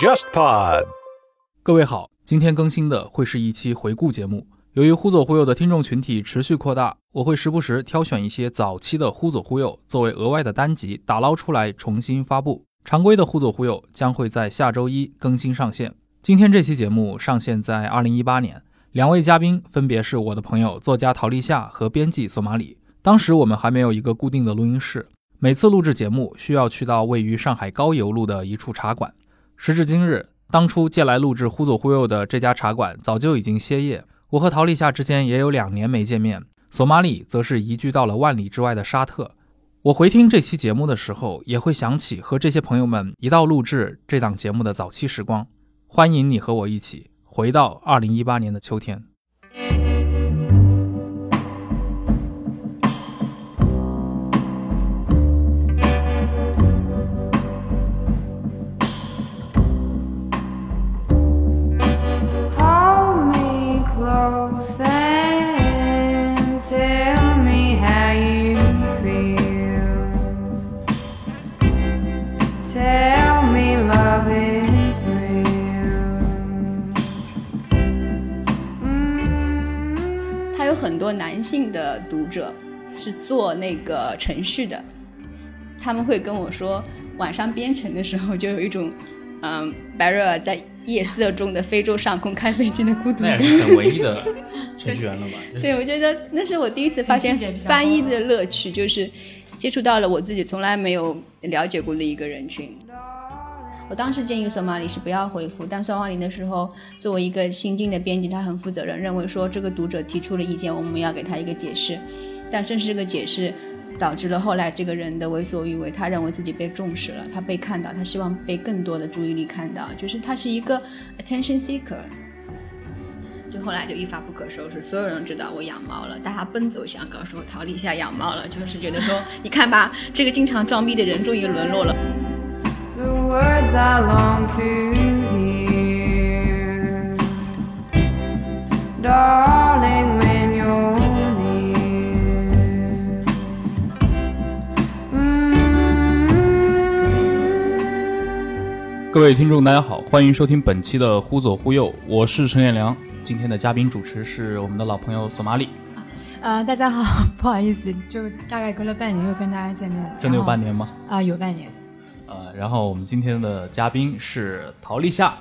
JustPod。各位好，今天更新的会是一期回顾节目。由于忽左忽右的听众群体持续扩大，我会时不时挑选一些早期的忽左忽右作为额外的单集打捞出来重新发布。常规的忽左忽右将会在下周一更新上线。今天这期节目上线在二零一八年，两位嘉宾分别是我的朋友作家陶立夏和编辑索马里。当时我们还没有一个固定的录音室，每次录制节目需要去到位于上海高邮路的一处茶馆。时至今日，当初借来录制忽左忽右的这家茶馆早就已经歇业。我和陶立夏之间也有两年没见面，索马里则是移居到了万里之外的沙特。我回听这期节目的时候，也会想起和这些朋友们一道录制这档节目的早期时光。欢迎你和我一起回到二零一八年的秋天。多男性的读者是做那个程序的，他们会跟我说，晚上编程的时候就有一种，嗯，白瑞尔在夜色中的非洲上空开飞机的孤独感。那也是很文艺的 程序员了吧？对，我觉得那是我第一次发现翻译的乐趣，就是接触到了我自己从来没有了解过的一个人群。我当时建议索马里是不要回复，但索马里的时候，作为一个新进的编辑，他很负责任，认为说这个读者提出了意见，我们要给他一个解释。但正是这个解释，导致了后来这个人的为所欲为。他认为自己被重视了，他被看到，他希望被更多的注意力看到，就是他是一个 attention seeker。就后来就一发不可收拾，所有人知道我养猫了，大家奔走相告说陶立夏养猫了，就是觉得说，你看吧，这个经常装逼的人终于沦落了。The words I long to hear, darling, when you're near. Mm. 各位听众，大家好，欢迎收听本期的《忽左忽右》，我是陈彦良。今天的嘉宾主持是我们的老朋友索马里，呃，大家好，不好意思，就大概隔了半年又跟大家见面了。真的有半年吗？啊、有半年。呃，然后我们今天的嘉宾是陶立夏，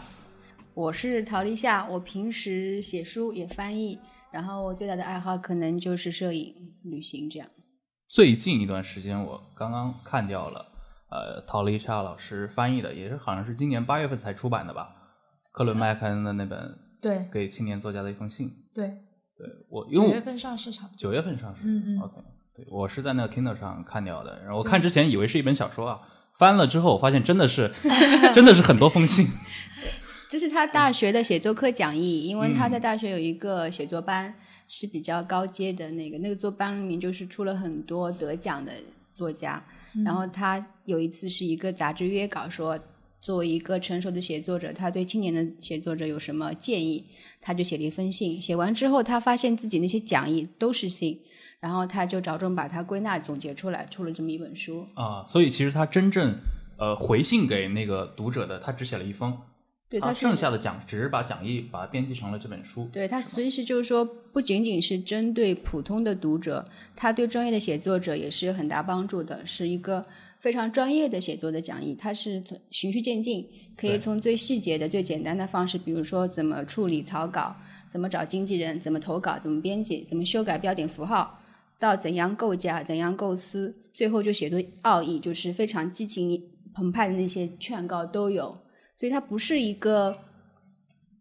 我是陶立夏，我平时写书也翻译，然后我最大的爱好可能就是摄影、旅行这样。最近一段时间，我刚刚看掉了，呃，陶立夏老师翻译的，也是好像是今年八月份才出版的吧，克伦麦克恩的那本对给青年作家的一封信。对，对我，因为九月份上市差不多。九月份上市，嗯嗯 OK，对我是在那个 Kindle 上看掉的，然后我看之前以为是一本小说啊，翻了之后我发现真的是，真的是很多封信。这是他大学的写作课讲义，因为他在大学有一个写作班是比较高阶的那个，那个作班里面就是出了很多得奖的作家。然后他有一次是一个杂志约稿说，作为一个成熟的写作者，他对青年的写作者有什么建议？他就写了一封信。写完之后，他发现自己那些讲义都是信，然后他就着重把它归纳总结出来，出了这么一本书。啊，所以其实他真正呃回信给那个读者的，他只写了一封，对，他剩下的讲只是把讲义把它编辑成了这本书。对他其实就是说，不仅仅是针对普通的读者，他对专业的写作者也是有很大帮助的，是一个非常专业的写作的讲义。它是从循序渐进，可以从最细节的、最简单的方式，比如说怎么处理草稿，怎么找经纪人，怎么投稿，怎么编辑，怎么修改标点符号，到怎样构架、怎样构思，最后就写作奥义，就是非常激情澎湃的那些劝告都有。所以它不是一个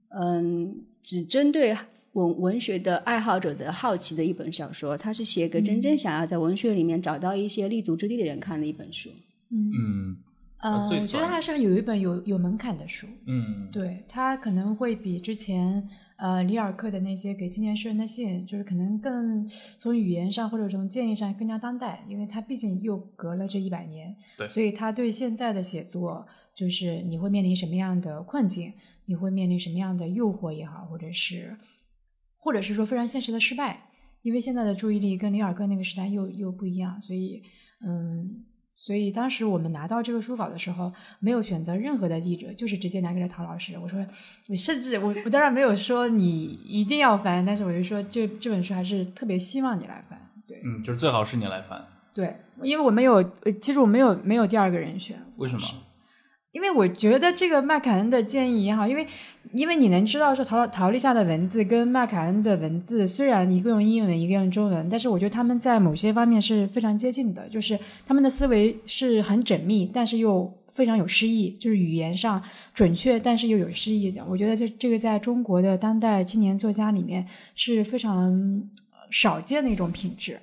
嗯，只针对文文学的爱好者的好奇的一本小说，它是写给真正想要在文学里面找到一些立足之地的人看的一本书。嗯呃，我觉得早它是有一本有有门槛的书，嗯，对它可能会比之前呃里尔克的那些给青年诗人的信，就是可能更从语言上或者从建议上更加当代，因为他毕竟又隔了这一百年，所以他对现在的写作，就是你会面临什么样的困境，你会面临什么样的诱惑也好，或者是或者是说非常现实的失败，因为现在的注意力跟里尔克那个时代又又不一样，所以嗯。所以当时我们拿到这个书稿的时候，没有选择任何的译者，就是直接拿给了陶老师。我说，我甚至我我当然没有说你一定要翻，但是我就说这这本书还是特别希望你来翻。对嗯，就是最好是你来翻，对，因为我没有，呃其实我没有没有第二个人选。为什么？因为我觉得这个麦凯恩的建议也好，因为因为你能知道说陶陶丽夏的文字跟麦凯恩的文字虽然一个用英文，一个用中文，但是我觉得他们在某些方面是非常接近的，就是他们的思维是很缜密，但是又非常有诗意，就是语言上准确，但是又有诗意的。我觉得这这个在中国的当代青年作家里面是非常少见的一种品质，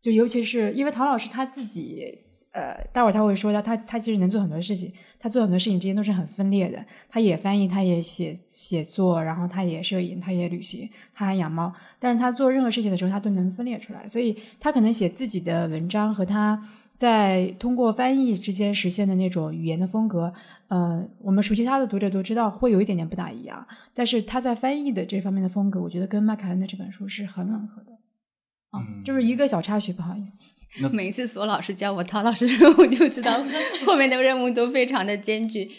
就尤其是因为陶老师他自己。呃，待会儿他会说他他他其实能做很多事情，他做很多事情之间都是很分裂的。他也翻译，他也写写作，然后他也摄影，他也旅行，他还养猫。但是他做任何事情的时候，他都能分裂出来。所以他可能写自己的文章和他在通过翻译之间实现的那种语言的风格，呃，我们熟悉他的读者都知道会有一点点不大一样。但是他在翻译的这方面的风格，我觉得跟麦凯恩的这本书是很吻合的。啊、嗯就是一个小插曲，不好意思。每一次索老师教我陶老师的时候，我就知道后面的任务都非常的艰巨。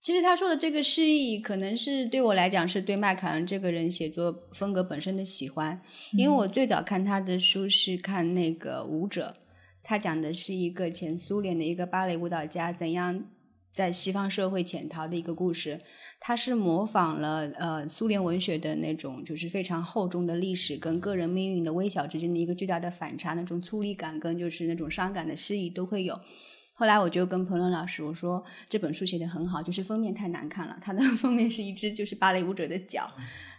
其实他说的这个诗意，可能是对我来讲是对麦凯恩这个人写作风格本身的喜欢，因为我最早看他的书是看那个《舞者》，他讲的是一个前苏联的一个芭蕾舞蹈家怎样在西方社会潜逃的一个故事。它是模仿了呃苏联文学的那种，就是非常厚重的历史跟个人命运的微小之间的一个巨大的反差，那种粗粝感跟就是那种伤感的诗意都会有。后来我就跟彭伦老师我说这本书写的很好，就是封面太难看了，它的 封面是一只就是芭蕾舞者的脚。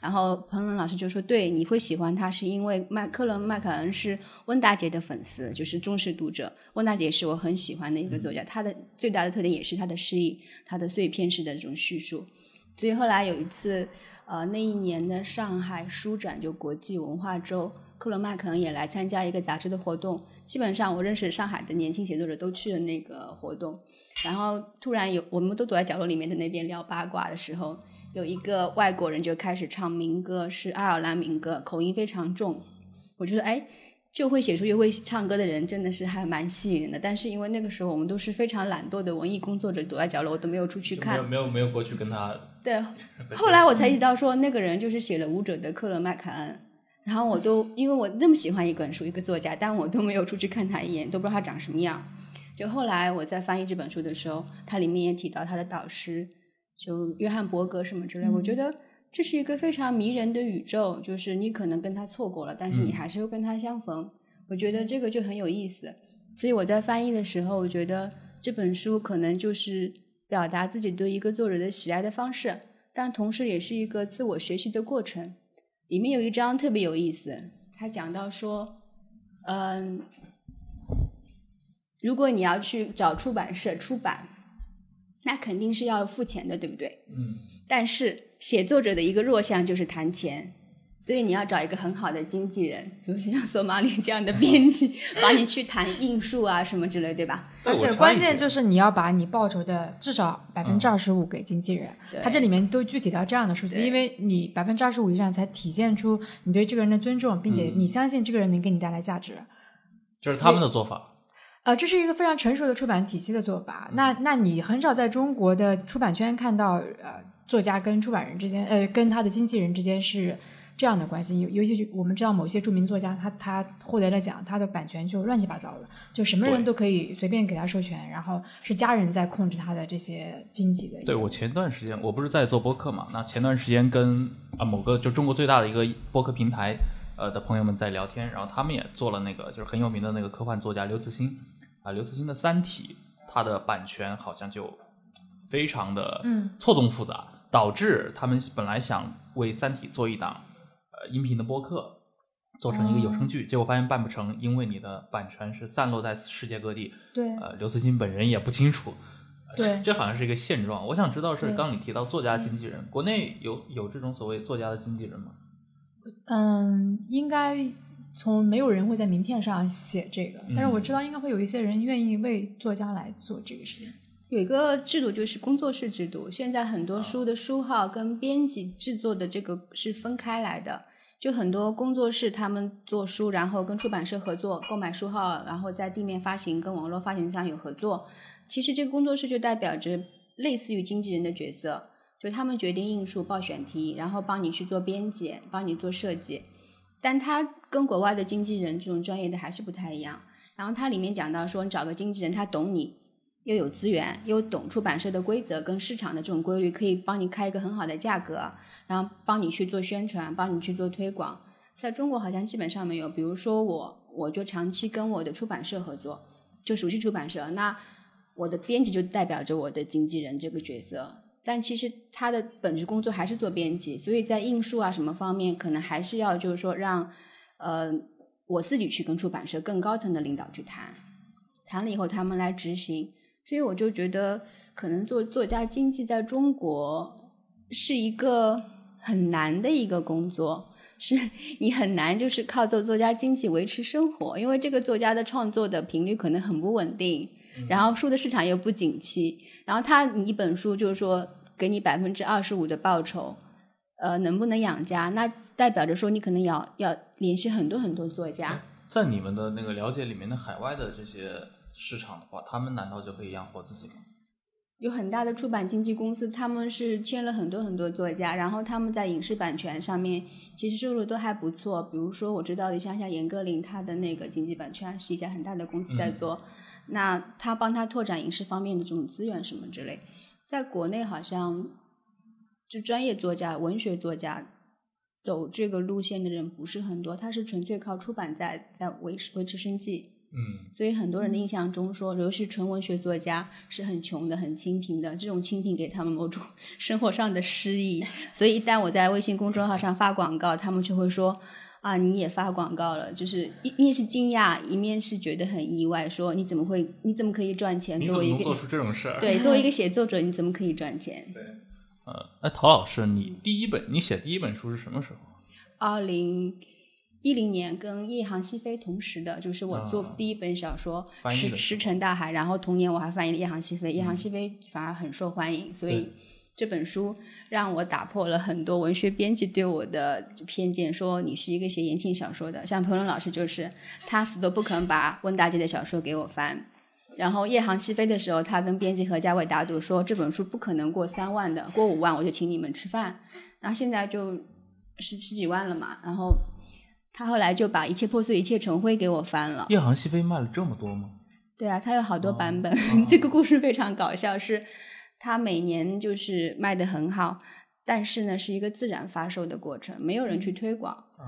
然后彭伦老师就说：“对，你会喜欢他，是因为麦克伦麦凯恩是温达杰的粉丝，就是忠实读者。温达杰是我很喜欢的一个作家，他的最大的特点也是他的诗意，他的碎片式的这种叙述。所以后来有一次，呃，那一年的上海书展就国际文化周，克伦麦可能也来参加一个杂志的活动。基本上我认识上海的年轻写作者都去了那个活动。然后突然有，我们都躲在角落里面的那边聊八卦的时候，有一个外国人就开始唱民歌，是爱尔兰民歌，口音非常重。我觉得，哎，就会写书又会唱歌的人真的是还蛮吸引人的。但是因为那个时候我们都是非常懒惰的文艺工作者，躲在角落，我都没有出去看没有。没有没有过去跟他。对，后来我才意识到说，那个人就是写了《舞者》的克伦麦凯恩。然后我都因为我那么喜欢一本书一个作家，但我都没有出去看他一眼，都不知道他长什么样。就后来我在翻译这本书的时候，它里面也提到他的导师，就约翰伯格什么之类。我觉得这是一个非常迷人的宇宙，就是你可能跟他错过了，但是你还是会跟他相逢。我觉得这个就很有意思。所以我在翻译的时候，我觉得这本书可能就是表达自己对一个作者的喜爱的方式，但同时也是一个自我学习的过程。里面有一章特别有意思，他讲到说，嗯，如果你要去找出版社出版，那肯定是要付钱的，对不对？嗯。但是写作者的一个弱项就是谈钱，所以你要找一个很好的经纪人，比如像索马里这样的编辑，帮你去谈印数啊什么之类，对吧？而且关键就是你要把你报酬的至少百分之二十五给经纪人，对他这里面都具体到这样的数字，因为你百分之二十五以上才体现出你对这个人的尊重，并且你相信这个人能给你带来价值。这是他们的做法。呃，这是一个非常成熟的出版体系的做法。那那你很少在中国的出版圈看到，呃，作家跟出版人之间，呃，跟他的经纪人之间是这样的关系。尤尤其是我们知道某些著名作家，他他获得了奖，他的版权就乱七八糟的，就什么人都可以随便给他授权，然后是家人在控制他的这些经济的。对我前段时间我不是在做播客嘛，那前段时间跟啊某个就中国最大的一个播客平台呃的朋友们在聊天，然后他们也做了那个就是很有名的那个科幻作家刘慈欣啊，刘慈欣的《三体》，他的版权好像就非常的嗯错综复杂，导致他们本来想为《三体》做一档呃音频的播客。做成一个有声剧，结果发现办不成，因为你的版权是散落在世界各地，对呃，刘慈欣本人也不清楚，呃对这好像是一个现状。我想知道是刚你提到作家经纪人，国内有有这种所谓作家的经纪人吗？嗯，应该从没有人会在名片上写这个，但是我嗯知道应该会有一些人愿意为作家来做这个事情。有一个制度就是工作室制度，现在很多书的书号跟编辑制作的这个是分开来的。就很多工作室他们做书，然后跟出版社合作购买书号，然后在地面发行，跟网络发行商有合作。其实这个工作室就代表着类似于经纪人的角色，就他们决定印数、报选题，然后帮你去做编辑，帮你做设计。但他跟国外的经纪人这种专业的还是不太一样。然后它里面讲到说，你找个经纪人，他懂你，又有资源，又懂出版社的规则跟市场的这种规律，可以帮你开一个很好的价格，然后帮你去做宣传，帮你去做推广。在中国好像基本上没有。比如说我，我就长期跟我的出版社合作，就熟悉出版社，那我的编辑就代表着我的经纪人这个角色。但其实他的本职工作还是做编辑，所以在印数啊什么方面，可能还是要就是说让，呃，我自己去跟出版社更高层的领导去谈，谈了以后他们来执行。所以我就觉得，可能做作家经济在中国是一个很难的一个工作，是你很难就是靠做作家经济维持生活，因为这个作家的创作的频率可能很不稳定，然后书的市场又不景气，然后他你一本书就是说给你百分之二十五的报酬，呃，能不能养家？那代表着说你可能要要联系很多很多作家。在你们的那个了解里面的海外的这些市场的话，他们难道就可以养活自己吗？有很大的出版经纪公司，他们是签了很多很多作家，然后他们在影视版权上面其实收入都还不错。比如说我知道的像像严歌苓，她的那个经济版权是一家很大的公司在做，那他帮他拓展影视方面的这种资源什么之类，在国内好像就专业作家、文学作家走这个路线的人不是很多，他是纯粹靠出版在在维持维持生计。嗯，所以很多人的印象中说，尤其是纯文学作家是很穷的、很清贫的，这种清贫给他们某种 生活上的诗意。所以一旦我在微信公众号上发广告，他们就会说啊，你也发广告了，就是一一面是惊讶，一面是觉得很意外，说你怎么会，你怎么可以赚钱？作为一个做出这种事儿？对，作为一个写作者，你怎么可以赚钱？对呃，哎，陶老师，你第一本你写第一本书是什么时候？二零一零年跟《夜航西飞》同时的，就是我做第一本小说《石石沉大海》，然后同年我还翻译了《夜航西飞》，《夜航西飞》反而很受欢迎，所以这本书让我打破了很多文学编辑对我的偏见，说你是一个写言情小说的，像彭伦老师就是他死都不肯把温大姐的小说给我翻。然后《夜航西飞》的时候，他跟编辑何家伟打赌说这本书不可能过三万的，过五万我就请你们吃饭。然后现在就十十几万了嘛，然后他后来就把《一切破碎一切成灰》给我翻了。夜航西飞卖了这么多吗？对啊，它有好多版本。哦 这个故事非常搞笑，是它每年就是卖的很好，但是呢是一个自然发售的过程，没有人去推广。嗯，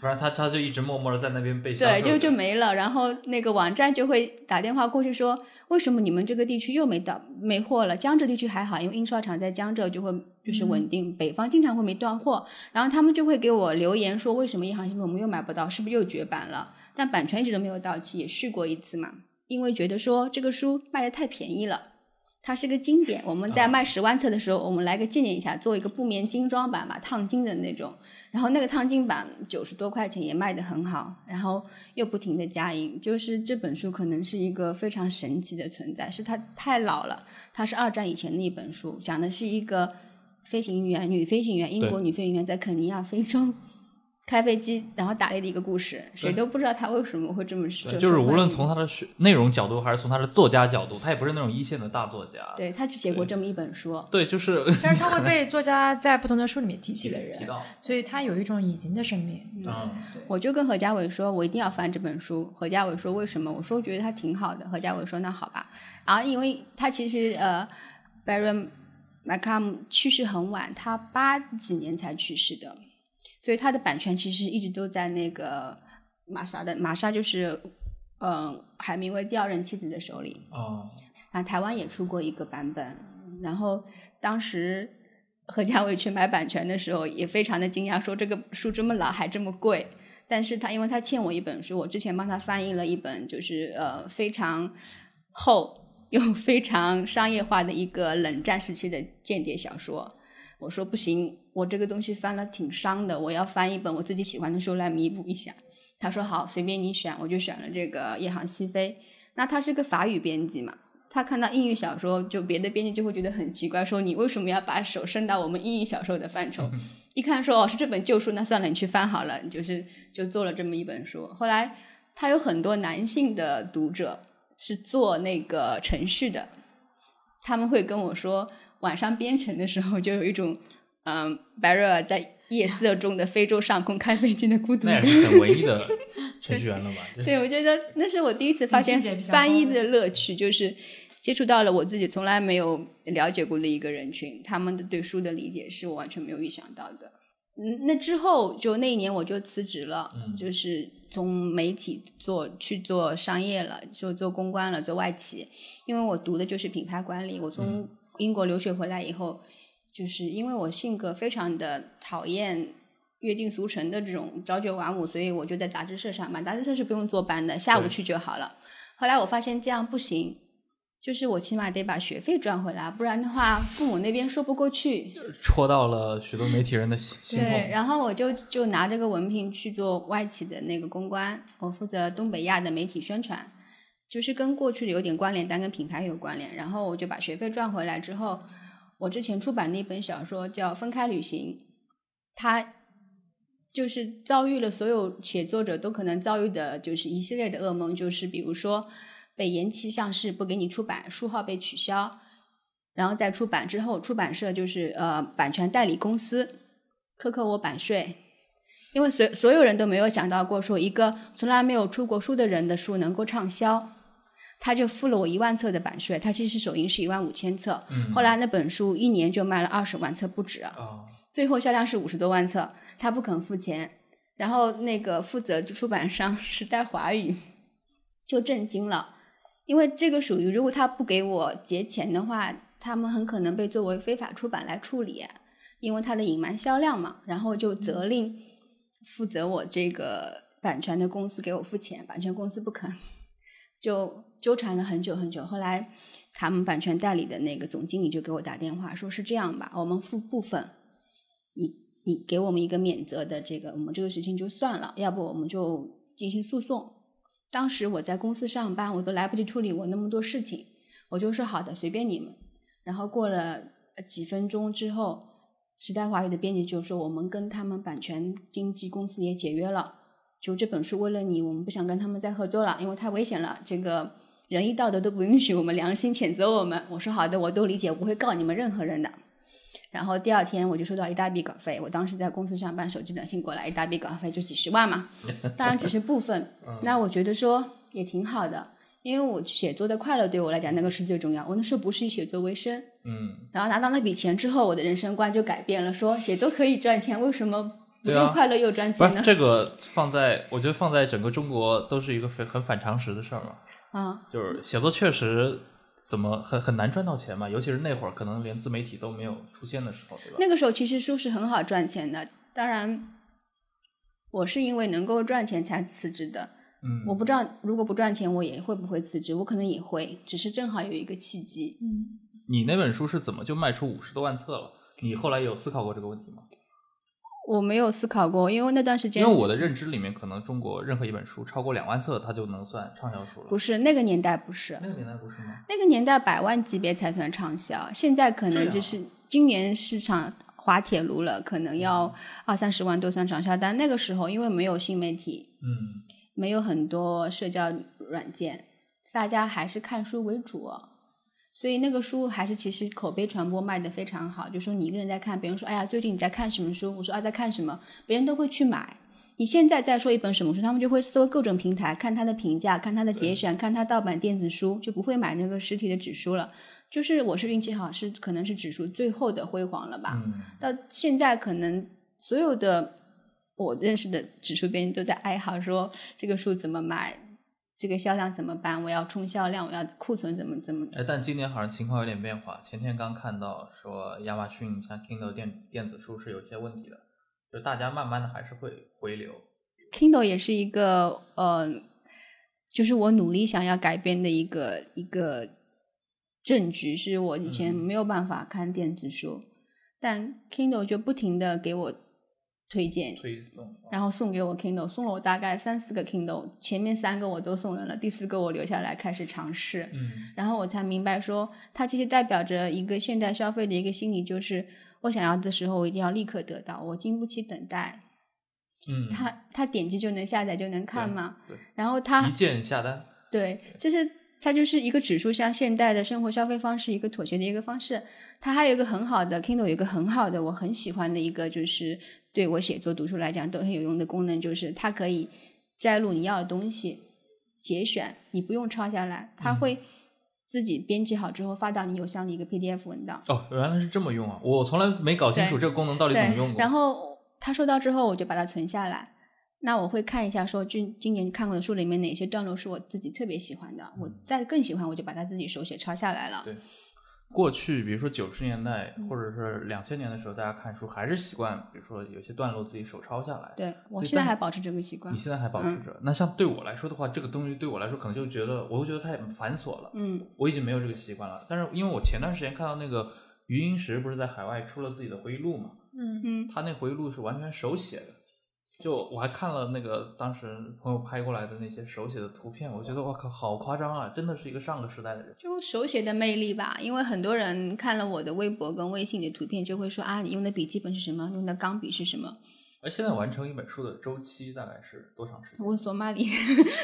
反正他他就一直默默的在那边被对，就就没了。然后那个网站就会打电话过去说，为什么你们这个地区又没到没货了？江浙地区还好，因为印刷厂在江浙就会就是稳定，北方经常会没断货。然后他们就会给我留言说，为什么一行新闻我们又买不到？是不是又绝版了？但版权一直都没有到期，也续过一次嘛，因为觉得说这个书卖的太便宜了。它是个经典，我们在卖十万册的时候，我们来个纪念一下，做一个布棉精装版吧，烫金的那种。然后那个烫金版九十多块钱也卖得很好，然后又不停的加印，就是这本书可能是一个非常神奇的存在，是它太老了，它是二战以前的一本书，讲的是一个飞行员女飞行员，英国女飞行员在肯尼亚非洲 开飞机然后打猎的一个故事，谁都不知道她为什么会这么说，就是无论从他的学内容角度，还是从他的作家角度，他也不是那种一线的大作家。对她只写过这么一本书，对，就是但是他会被 作家在不同的书里面提起的人提，到，所以他有一种隐形的生命。嗯，我就跟何家伟说，我一定要翻这本书。何家伟说为什么？我说我觉得她挺好的。何家伟说那好吧。然后因为他其实呃，Barry McCam 去世很晚，他八几年才去世的，所以他的版权其实一直都在那个玛莎的玛莎就是嗯、呃海明威第二任妻子的手里。哦，啊，台湾也出过一个版本，然后当时何家伟去买版权的时候，也非常的惊讶，说这个书这么老还这么贵。但是他因为他欠我一本书，我之前帮他翻译了一本，就是呃非常厚又非常商业化的一个冷战时期的间谍小说。我说不行，我这个东西翻了挺伤的，我要翻一本我自己喜欢的书来弥补一下。他说好，随便你选，我就选了这个《夜航西飞》。那他是个法语编辑嘛，他看到英语小说，就别的编辑就会觉得很奇怪，说你为什么要把手伸到我们英语小说的范畴？一看说哦是这本旧书，那算了，你去翻好了，就是就做了这么一本书。后来他有很多男性的读者是做那个程序的，他们会跟我说，晚上编程的时候就有一种嗯白热尔在夜色中的非洲上空开飞机的孤独感那也。是很文艺的 程序员了吧？对，我觉得那是我第一次发现翻译的乐趣，就是接触到了我自己从来没有了解过的一个人群，他们的对书的理解是我完全没有预想到的。嗯，那之后就那一年我就辞职了，就是从媒体做去做商业了，就做公关了，做外企，因为我读的就是品牌管理。我从英国留学回来以后，就是因为我性格非常的讨厌约定俗成的这种朝九晚五，所以我就在杂志社上班。杂志社是不用坐班的，下午去就好了。后来我发现这样不行，就是我起码得把学费赚回来，不然的话父母那边说不过去。戳到了许多媒体人的心心对，然后我就就拿这个文凭去做外企的那个公关，我负责东北亚的媒体宣传，就是跟过去的有点关联，但跟品牌有关联。然后我就把学费赚回来之后，我之前出版那本小说叫《分开旅行》，它就是遭遇了所有写作者都可能遭遇的，就是一系列的噩梦，就是比如说被延期上市，不给你出版，书号被取消，然后在出版之后，出版社就是呃版权代理公司克扣我版税，因为所所有人都没有想到过，说一个从来没有出过书的人的书能够畅销，他就付了我一万册的版税，他其实首印是一万五千册，后来那本书一年就卖了二十万册不止最后销量是五十多万册，他不肯付钱，然后那个负责出版商 时代华语就震惊了，因为这个属于如果他不给我结钱的话，他们很可能被作为非法出版来处理，因为他的隐瞒销量嘛，然后就责令负责我这个版权的公司给我付钱，版权公司不肯，就纠缠了很久很久。后来他们版权代理的那个总经理就给我打电话，说是这样吧，我们付部分，你你给我们一个免责的这个，我们这个事情就算了，要不我们就进行诉讼。当时我在公司上班，我都来不及处理我那么多事情，我就说好的，随便你们。然后过了几分钟之后，时代华语的编辑就说，我们跟他们版权经纪公司也解约了，就这本书为了你，我们不想跟他们再合作了，因为太危险了，这个仁义道德都不允许，我们良心谴责我们。我说好的，我都理解，我不会告你们任何人的。然后第二天我就收到一大笔稿费，我当时在公司上班，手机短信过来一大笔稿费，就几十万嘛，当然只是部分。那我觉得说也挺好的，因为我写作的快乐对我来讲那个是最重要。我那时候不是以写作为生，嗯，然后拿到那笔钱之后，我的人生观就改变了，说写作可以赚钱，为什么又快乐又赚钱呢？是这个放在，我觉得放在整个中国都是一个非很反常识的事儿嘛。啊，就是写作确实怎么很很难赚到钱嘛，尤其是那会儿可能连自媒体都没有出现的时候，对吧？那个时候其实书是很好赚钱的，当然，我是因为能够赚钱才辞职的。嗯，我不知道如果不赚钱，我也会不会辞职，我可能也会，只是正好有一个契机。嗯你那本书是怎么就卖出五十多万册了？你后来有思考过这个问题吗？我没有思考过，因为那段时间因为我的认知里面，可能中国任何一本书超过两万册，它就能算畅销书了。不是那个年代不是，那个年代不是吗？那个年代百万级别才算畅销，现在可能就是今年市场滑铁卢了，可能要二三十万都算畅销。但那个时候因为没有新媒体，嗯，没有很多社交软件，大家还是看书为主哦。所以那个书还是其实口碑传播卖得非常好，就说你一个人在看，别人说哎呀最近你在看什么书？我说啊在看什么，别人都会去买。你现在再说一本什么书，他们就会搜各种平台，看它的评价，看它的节选，看它盗版电子书，就不会买那个实体的纸书了。就是我是运气好，是可能是纸书最后的辉煌了吧。嗯到现在可能所有的我认识的指数编辑都在哀嚎说这个书怎么卖，这个销量怎么办？我要冲销量，我要库存怎么怎么。哎，但今年好像情况有点变化。前天刚看到说亚马逊像 Kindle 电电子书是有一些问题的，就大家慢慢的还是会回流。Kindle 也是一个呃，就是我努力想要改变的一个一个证据，是我以前没有办法看电子书，但 Kindle 就不停的给我推荐，推送，然后送给我 Kindle，送了我大概三四个 Kindle，前面三个我都送人了，第四个我留下来开始尝试，嗯然后我才明白说，它其实代表着一个现代消费的一个心理，就是我想要的时候我一定要立刻得到，我经不起等待。嗯，它它点击就能下载就能看嘛，对，然后它一键下单，对，就是它就是一个指数向现代的生活消费方式一个妥协的一个方式。它还有一个很好的 Kindle 有一个很好的我很喜欢的一个就是对我写作读书来讲都很有用的功能，就是它可以摘录你要的东西，节选，你不用抄下来，它嗯会自己编辑好之后发到你邮箱的一个 PDF 文档。哦，原来是这么用啊！我从来没搞清楚这个功能到底怎么用，过。然后他收到之后，我就把它存下来。那我会看一下，说今今年看过的书里面哪些段落是我自己特别喜欢的，我再更喜欢，我就把它自己手写抄下来了。对过去，比如说九十年代或者是两千年的时候，大家看书还是习惯，比如说有些段落自己手抄下来。对我现在还保持这个习惯你。现在还保持着？那像对我来说的话，这个东西对我来说可能就觉得，我会觉得太繁琐了。嗯，我已经没有这个习惯了。但是因为我前段时间看到那个余英时不是在海外出了自己的回忆录嘛，嗯嗯，他那回忆录是完全手写的。就我还看了那个当时朋友拍过来的那些手写的图片，我觉得我靠，好夸张啊！真的是一个上个时代的人。就手写的魅力吧。因为很多人看了我的微博跟微信的图片，就会说啊，你用的笔记本是什么？用的钢笔是什么？而现在完成一本书的周期大概是多长时间？问索马里，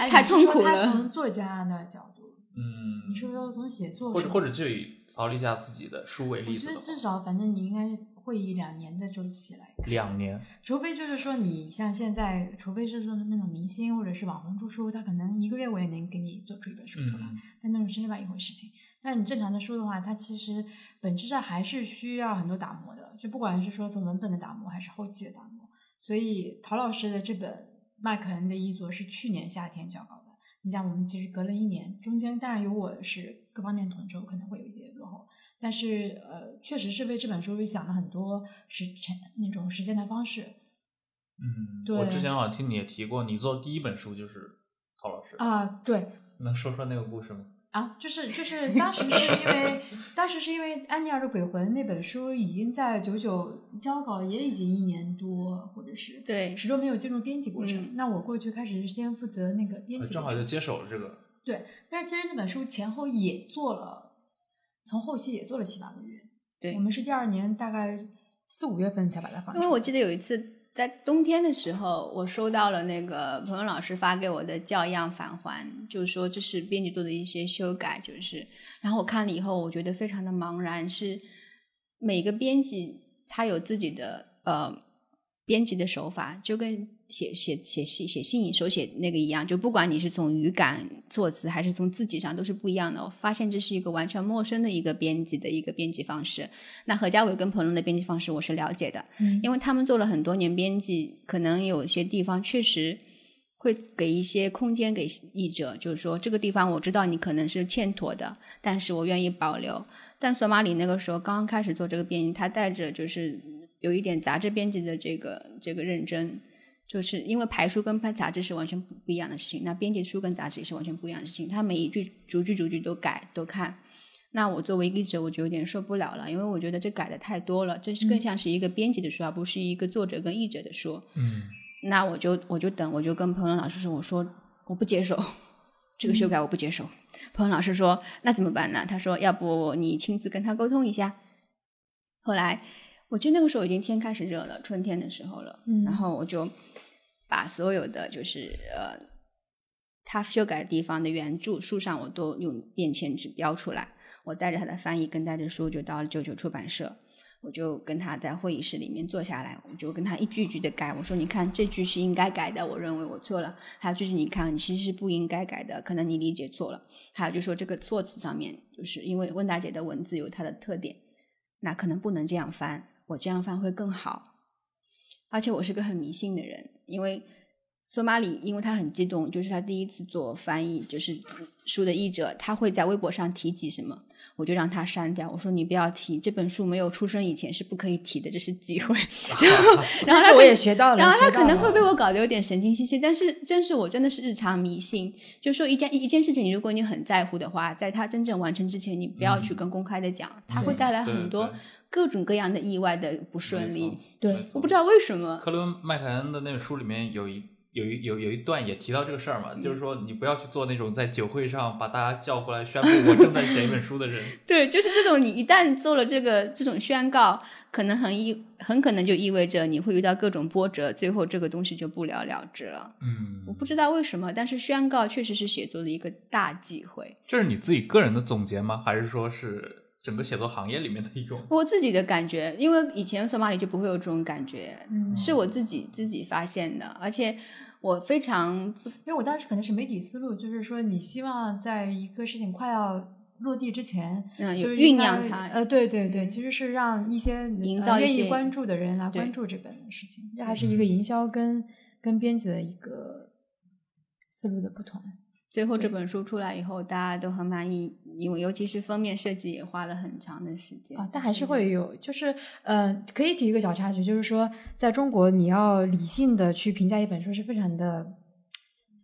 哎 太痛苦了。从作家的角度，嗯，你是说从写作或者或者就以曹丽夏自己的书为我觉得例子的话，至少反正你应该会以两年的周期来看，两年。除非就是说你像现在，除非是说那种明星或者是网红出书，他可能一个月我也能给你做出一本书出来，嗯，但那种是另外一回事情。但你正常的书的话，它其实本质上还是需要很多打磨的，就不管是说从文本的打磨还是后期的打磨。所以陶老师的这本麦肯恩的遗作是去年夏天交稿的。你像，我们其实隔了一年，中间当然有我是各方面统筹，可能会有一些落后，但是呃，确实是为这本书想了很多实成那种实现的方式嗯，对我之前好像听你也提过，你做第一本书就是陶老师，啊、对，能说说那个故事吗？啊，就是就是当时是因为 当时是因为安妮尔的鬼魂那本书已经在九九交稿也已经一年多，或者是对始终没有进入编辑过程。嗯那我过去开始是先负责那个编呃辑，正好就接手了这个。对，但是其实那本书前后也做了，从后期也做了七八个月。对我们是第二年大概四五月份才把它放出来。因为我记得有一次在冬天的时候，我收到了那个彭文老师发给我的教样返还，就是说这是编辑做的一些修改，就是，然后我看了以后，我觉得非常的茫然，是每个编辑他有自己的呃编辑的手法，就跟写写写信写信手写那个一样，就不管你是从语感措辞还是从字迹上都是不一样的。我发现这是一个完全陌生的一个编辑的一个编辑方式。那何家伟跟彭龙的编辑方式我是了解的，嗯因为他们做了很多年编辑，可能有些地方确实会给一些空间给译者，就是说这个地方我知道你可能是欠妥的，但是我愿意保留。但索马里那个时候刚刚开始做这个编辑，他带着就是有一点杂志编辑的这个这个认真，就是因为排书跟拍杂志是完全不不一样的事情，那编辑书跟杂志也是完全不一样的事情，他每一句逐句逐句都改都看。那我作为译者，我就有点受不了了，因为我觉得这改的太多了，这是更像是一个编辑的书，而不是一个作者跟译者的书。嗯，那我就我就等，我就跟彭伦老师说，我说我不接受 这个修改，我不接受。彭龙老师说那怎么办呢？他说要不你亲自跟他沟通一下。后来我记得那个时候已经天开始热了，春天的时候了，嗯然后我就把所有的就是呃他修改的地方的原著书上我都用便签纸标出来，我带着他的翻译跟带着书就到了九九出版社。我就跟他在会议室里面坐下来，我就跟他一句一句的改。我说：“你看这句是应该改的，我认为我错了。还有就是你看，你其实是不应该改的，可能你理解错了。还有就是说这个措辞上面，就是因为温大姐的文字有它的特点，那可能不能这样翻，我这样翻会更好。而且我是个很迷信的人，因为索马里，因为他很激动，就是他第一次做翻译，就是书的译者，他会在微博上提及什么，我就让他删掉。我说你不要提，这本书没有出生以前是不可以提的，这是忌讳。然后，然后他我可也学到了，然后他可能会被我搞得有点神经兮兮，但是真是我真的是日常迷信，就说一件一件事情，如果你很在乎的话，在它真正完成之前，你不要去跟公开的讲，它会带来很多各种各样的意外的不顺利。对我不知道为什么，克伦麦凯恩的那个书里面有一有一有有一段也提到这个事儿嗯嘛，就是说你不要去做那种在酒会上把大家叫过来宣布我正在写一本书的人。对，就是这种，你一旦做了这个这种宣告，可能很意很可能就意味着你会遇到各种波折，最后这个东西就不了了之了。嗯我，不知道为什么，但是宣告确实是写作的一个大忌讳。这是你自己个人的总结吗？还是说是整个写作行业里面的一种？我自己的感觉，因为以前索马里就不会有这种感觉，嗯是我自己自己发现的，而且我非常因为我当时可能是媒体思路，就是说你希望在一个事情快要落地之前，嗯就是酝酿它呃，对对对，其实是让一些营呃愿意造一些关注的人来关注这本事情，这还是一个营销跟跟编辑的一个思路的不同。最后这本书出来以后，大家都很满意，因为尤其是封面设计也花了很长的时间啊，但还是会有，就是呃，可以提一个小插曲，就是说，在中国你要理性的去评价一本书是非常的。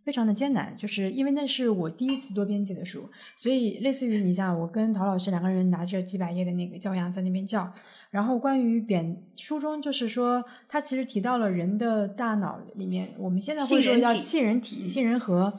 非常的艰难，就是因为那是我第一次多编辑的书，所以类似于你像我跟陶老师两个人拿着几百页的那个教养在那边叫，然后关于扁书中就是说，他其实提到了人的大脑里面，我们现在会说叫杏仁体杏仁体、杏仁核，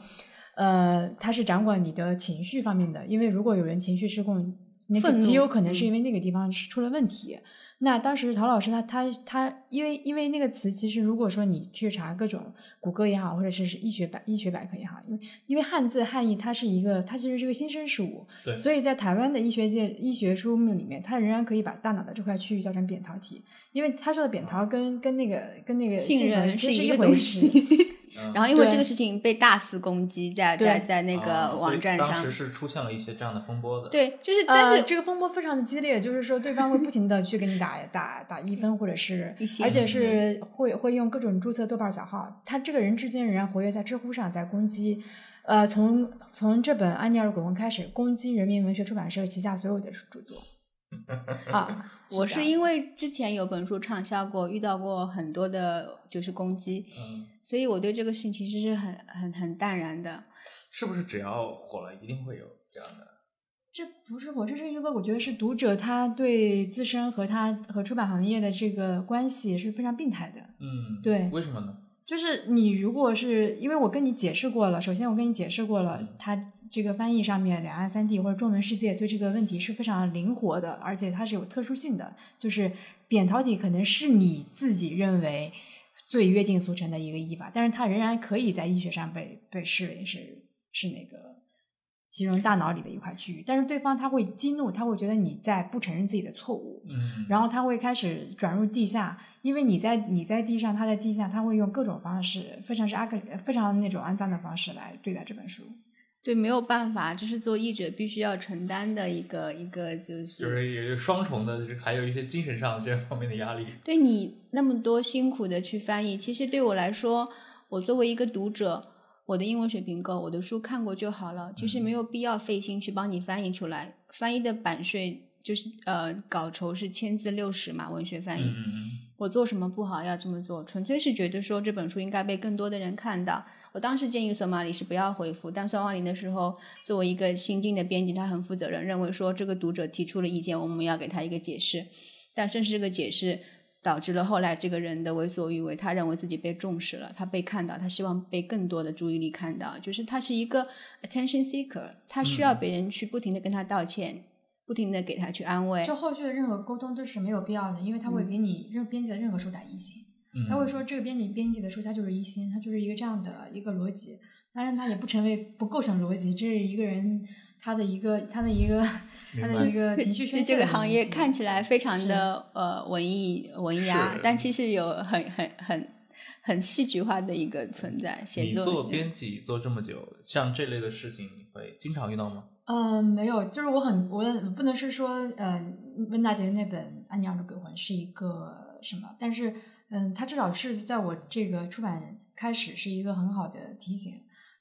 呃，它是掌管你的情绪方面的，因为如果有人情绪失控，那个极有可能是嗯。因为那个地方是出了问题。那当时陶老师他他他，因为因为那个词，其实如果说你去查各种谷歌也好，或者是是医学百医学百科也好，因为因为汉字汉译它是一个它其实是个新生事物，对。所以在台湾的医学界医学书目里面，它仍然可以把大脑的这块区域叫成扁桃体，因为他说的扁桃跟跟那个跟那个杏仁仁其实是一个东一回事。然后因为这个事情被大肆攻击在，在对在那个啊网站上当时，是出现了一些这样的风波的。，对，就是但呃，是这个风波非常的激烈，就是说对方会不停的去给你打打打一分，或者是一些而且是会会用各种注册豆瓣小号，他这个人至今仍然活跃在知乎上，在攻击。呃，从从这本《安妮尔古文》开始，攻击人民文学出版社旗下所有的著作。啊，我是因为之前有本书畅销过，遇到过很多的就是攻击，嗯，所以我对这个事情其实是很很很淡然的。是不是只要火了，一定会有这样的？这不是火，这是一个我觉得是读者他对自身和他和出版行业的这个关系是非常病态的。嗯，对为什么呢？就是你如果是因为我跟你解释过了，首先我跟你解释过了，它这个翻译上面两岸三地或者中文世界对这个问题是非常灵活的，而且它是有特殊性的。就是扁桃体可能是你自己认为最约定俗成的一个译法，但是它仍然可以在医学上被被视为是是那个形容大脑里的一块区域，但是对方他会激怒，他会觉得你在不承认自己的错误，嗯，然后他会开始转入地下，因为你在你在地上，他在地下，他会用各种方式，非常是阿克非常那种肮脏的方式来对待这本书。对，没有办法，这是做译者必须要承担的一个一个，就是就是有双重的，就是还有一些精神上这方面的压力。对你那么多辛苦的去翻译，其实对我来说，我作为一个读者，我的英文水平够，我的书看过就好了，其实没有必要费心去帮你翻译出来。翻译的版税就是呃稿酬是千字六十嘛，文学翻译。我做什么不好要这么做，纯粹是觉得说这本书应该被更多的人看到。我当时建议索马里是不要回复，但孙万里的时候，作为一个新晋的编辑，他很负责任，认为说这个读者提出了意见，我们要给他一个解释。但正是这个解释，导致了后来这个人的为所欲为，他认为自己被重视了，他被看到，他希望被更多的注意力看到，就是他是一个 attention seeker，他需要别人去不停的跟他道歉，不停的给他去安慰。就后续的任何沟通都是没有必要的，因为他会给你任编辑的任何书打一星，嗯，他会说这个编辑编辑的书他就是一星，他就是一个这样的一个逻辑，当然他也不成为不构成逻辑，这是一个人他的一个他的一个他的一个情绪宣泄就这个行业看起来非常的呃文艺文雅是，但其实有很很很很戏剧化的一个存在。写作你做编辑做这么久，像这类的事情，你会经常遇到吗？呃，没有，就是我很我不能是说，呃，温大杰那本《安妮尔的鬼魂》是一个什么，但是，嗯，它至少是在我这个出版开始是一个很好的提醒。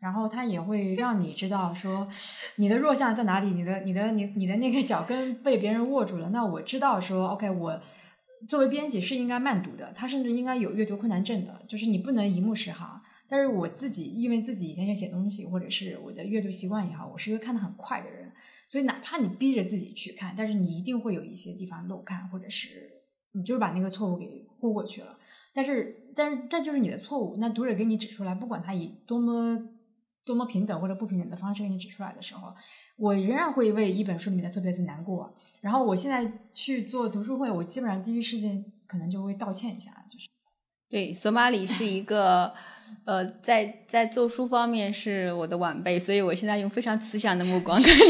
然后它也会让你知道说你的弱项在哪里，你的你的你你的那个脚跟被别人握住了。那我知道说，OK，我作为编辑是应该慢读的，他甚至应该有阅读困难症的，就是你不能一目十行。但是我自己因为自己以前也写东西，或者是我的阅读习惯也好，我是一个看得很快的人，所以哪怕你逼着自己去看，但是你一定会有一些地方漏看，或者是你就是把那个错误给忽过去了。但是，但是这就是你的错误。那读者给你指出来，不管他以多么多么平等或者不平等的方式给你指出来的时候，我仍然会为一本书里面的错别字难过。然后我现在去做读书会，我基本上第一时间可能就会道歉一下，就是对，索马里是一个，呃，在在做书方面是我的晚辈，所以我现在用非常慈祥的目光 看着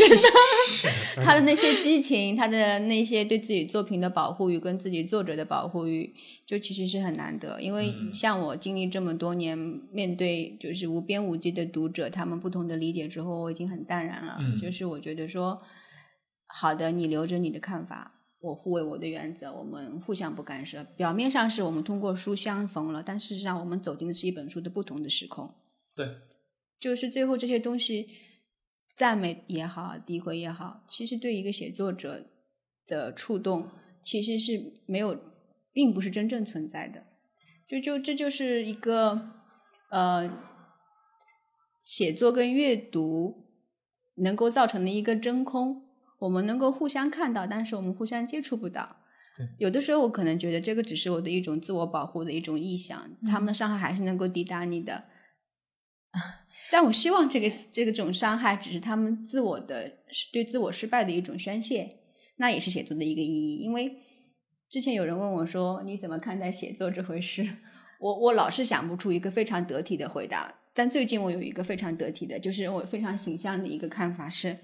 他，他的那些激情，他的那些对自己作品的保护欲跟自己作者的保护欲，就其实是很难得。因为像我经历这么多年，面对就是无边无际的读者，他们不同的理解之后，我已经很淡然了。嗯就是我觉得说，好的，你留着你的看法。我护卫我的原则，我们互相不干涉。表面上是我们通过书相逢了，但事实上我们走进的是一本书的不同的时空。对，就是最后这些东西，赞美也好，诋毁也好，其实对一个写作者的触动，其实是没有，并不是真正存在的。就就这就是一个呃，写作跟阅读能够造成的一个真空。我们能够互相看到，但是我们互相接触不到。对，有的时候我可能觉得这个只是我的一种自我保护的一种臆想，他们的伤害还是能够抵达你的。但我希望这个这个种伤害只是他们自我的对自我失败的一种宣泄，那也是写作的一个意义。因为之前有人问我说你怎么看待写作这回事，我我老是想不出一个非常得体的回答。但最近我有一个非常得体的，就是我非常形象的一个看法是。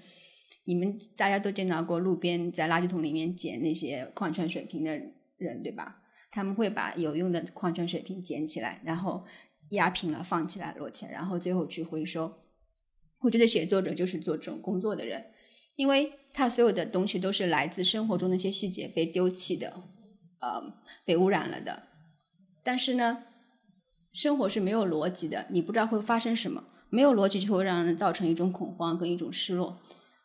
你们大家都见到过路边在垃圾桶里面捡那些矿泉水瓶的人，对吧？他们会把有用的矿泉水瓶捡起来，然后压平了放起来摞起来，然后最后去回收。我觉得写作者就是做这种工作的人，因为他所有的东西都是来自生活中的一些细节被丢弃的，呃，被污染了的。但是呢，生活是没有逻辑的，你不知道会发生什么，没有逻辑就会让人造成一种恐慌跟一种失落。